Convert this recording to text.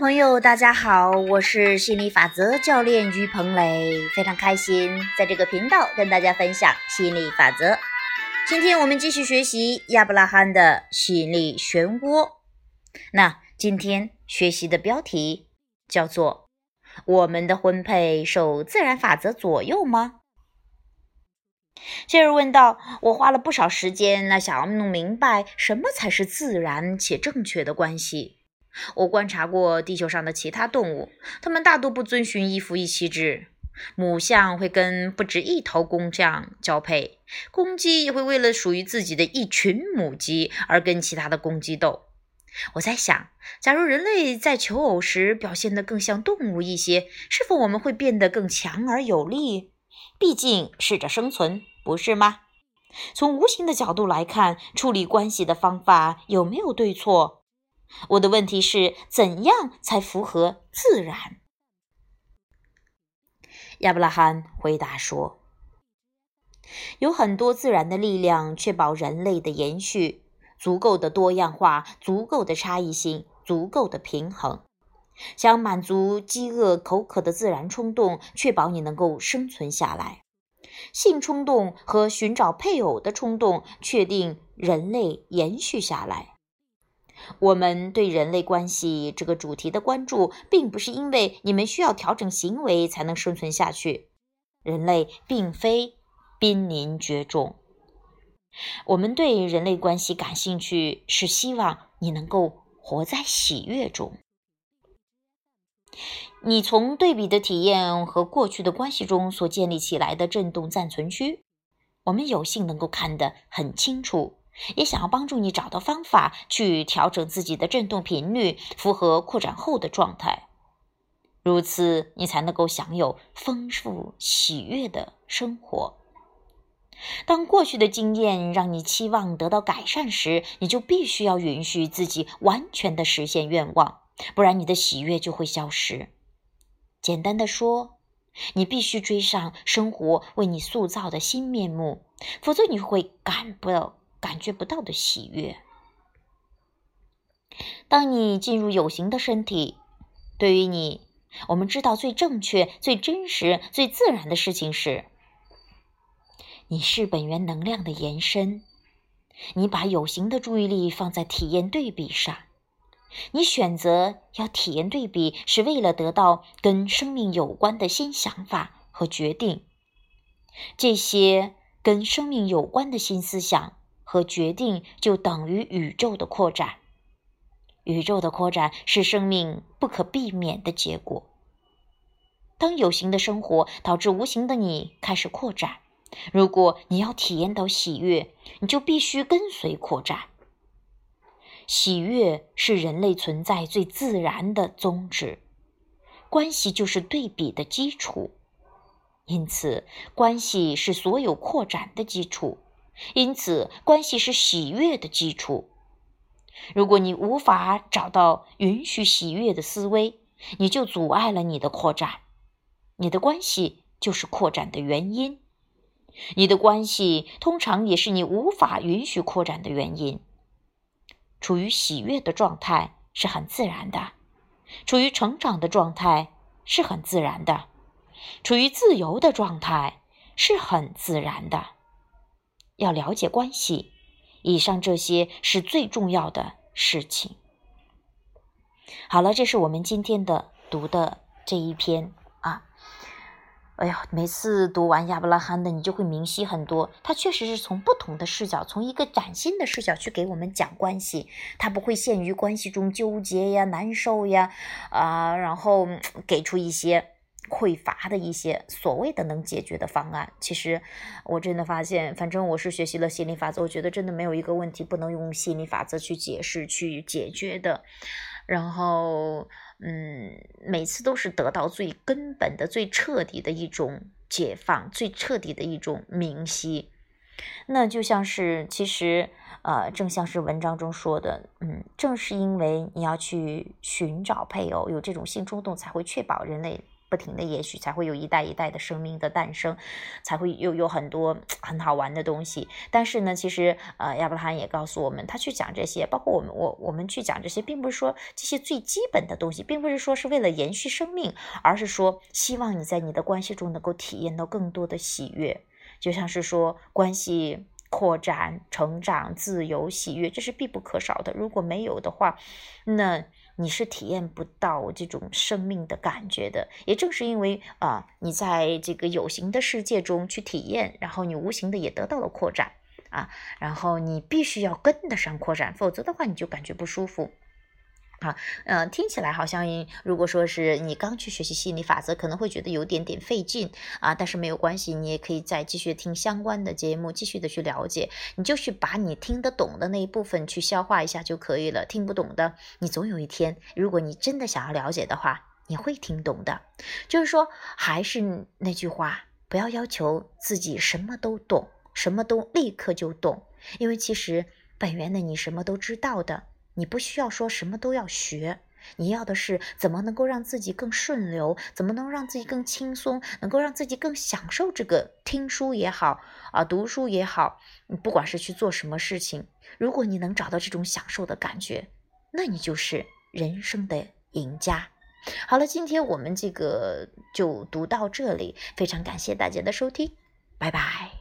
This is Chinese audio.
朋友，大家好，我是心理法则教练于鹏磊，非常开心在这个频道跟大家分享心理法则。今天我们继续学习亚伯拉罕的吸引力漩涡。那今天学习的标题叫做“我们的婚配受自然法则左右吗？”谢尔问道：“我花了不少时间，那想要弄明白什么才是自然且正确的关系。”我观察过地球上的其他动物，它们大多不遵循一夫一妻制。母象会跟不止一头公象交配，公鸡也会为了属于自己的一群母鸡而跟其他的公鸡斗。我在想，假如人类在求偶时表现得更像动物一些，是否我们会变得更强而有力？毕竟适者生存，不是吗？从无形的角度来看，处理关系的方法有没有对错？我的问题是怎样才符合自然？亚伯拉罕回答说：“有很多自然的力量确保人类的延续，足够的多样化，足够的差异性，足够的平衡。想满足饥饿、口渴的自然冲动，确保你能够生存下来；性冲动和寻找配偶的冲动，确定人类延续下来。”我们对人类关系这个主题的关注，并不是因为你们需要调整行为才能生存下去。人类并非濒临绝种。我们对人类关系感兴趣，是希望你能够活在喜悦中。你从对比的体验和过去的关系中所建立起来的振动暂存区，我们有幸能够看得很清楚。也想要帮助你找到方法去调整自己的振动频率，符合扩展后的状态，如此你才能够享有丰富喜悦的生活。当过去的经验让你期望得到改善时，你就必须要允许自己完全的实现愿望，不然你的喜悦就会消失。简单的说，你必须追上生活为你塑造的新面目，否则你会感不到。感觉不到的喜悦。当你进入有形的身体，对于你，我们知道最正确、最真实、最自然的事情是：你是本源能量的延伸。你把有形的注意力放在体验对比上。你选择要体验对比，是为了得到跟生命有关的新想法和决定。这些跟生命有关的新思想。和决定就等于宇宙的扩展，宇宙的扩展是生命不可避免的结果。当有形的生活导致无形的你开始扩展，如果你要体验到喜悦，你就必须跟随扩展。喜悦是人类存在最自然的宗旨，关系就是对比的基础，因此关系是所有扩展的基础。因此，关系是喜悦的基础。如果你无法找到允许喜悦的思维，你就阻碍了你的扩展。你的关系就是扩展的原因。你的关系通常也是你无法允许扩展的原因。处于喜悦的状态是很自然的，处于成长的状态是很自然的，处于自由的状态是很自然的。要了解关系，以上这些是最重要的事情。好了，这是我们今天的读的这一篇啊。哎呀，每次读完亚伯拉罕的，你就会明晰很多。他确实是从不同的视角，从一个崭新的视角去给我们讲关系。他不会限于关系中纠结呀、难受呀啊，然后给出一些。匮乏的一些所谓的能解决的方案，其实我真的发现，反正我是学习了心理法则，我觉得真的没有一个问题不能用心理法则去解释、去解决的。然后，嗯，每次都是得到最根本的、最彻底的一种解放，最彻底的一种明晰。那就像是，其实，呃，正像是文章中说的，嗯，正是因为你要去寻找配偶，有这种性冲动，才会确保人类。不停的延续，才会有一代一代的生命的诞生，才会又有很多很好玩的东西。但是呢，其实呃，亚伯拉罕也告诉我们，他去讲这些，包括我们我我们去讲这些，并不是说这些最基本的东西，并不是说是为了延续生命，而是说希望你在你的关系中能够体验到更多的喜悦，就像是说关系扩展、成长、自由、喜悦，这是必不可少的。如果没有的话，那。你是体验不到这种生命的感觉的，也正是因为啊，你在这个有形的世界中去体验，然后你无形的也得到了扩展啊，然后你必须要跟得上扩展，否则的话你就感觉不舒服。啊，嗯，听起来好像，如果说是你刚去学习心理法则，可能会觉得有点点费劲啊。但是没有关系，你也可以再继续听相关的节目，继续的去了解。你就去把你听得懂的那一部分去消化一下就可以了。听不懂的，你总有一天，如果你真的想要了解的话，你会听懂的。就是说，还是那句话，不要要求自己什么都懂，什么都立刻就懂，因为其实本源的你什么都知道的。你不需要说什么都要学，你要的是怎么能够让自己更顺流，怎么能让自己更轻松，能够让自己更享受这个听书也好啊，读书也好，不管是去做什么事情，如果你能找到这种享受的感觉，那你就是人生的赢家。好了，今天我们这个就读到这里，非常感谢大家的收听，拜拜。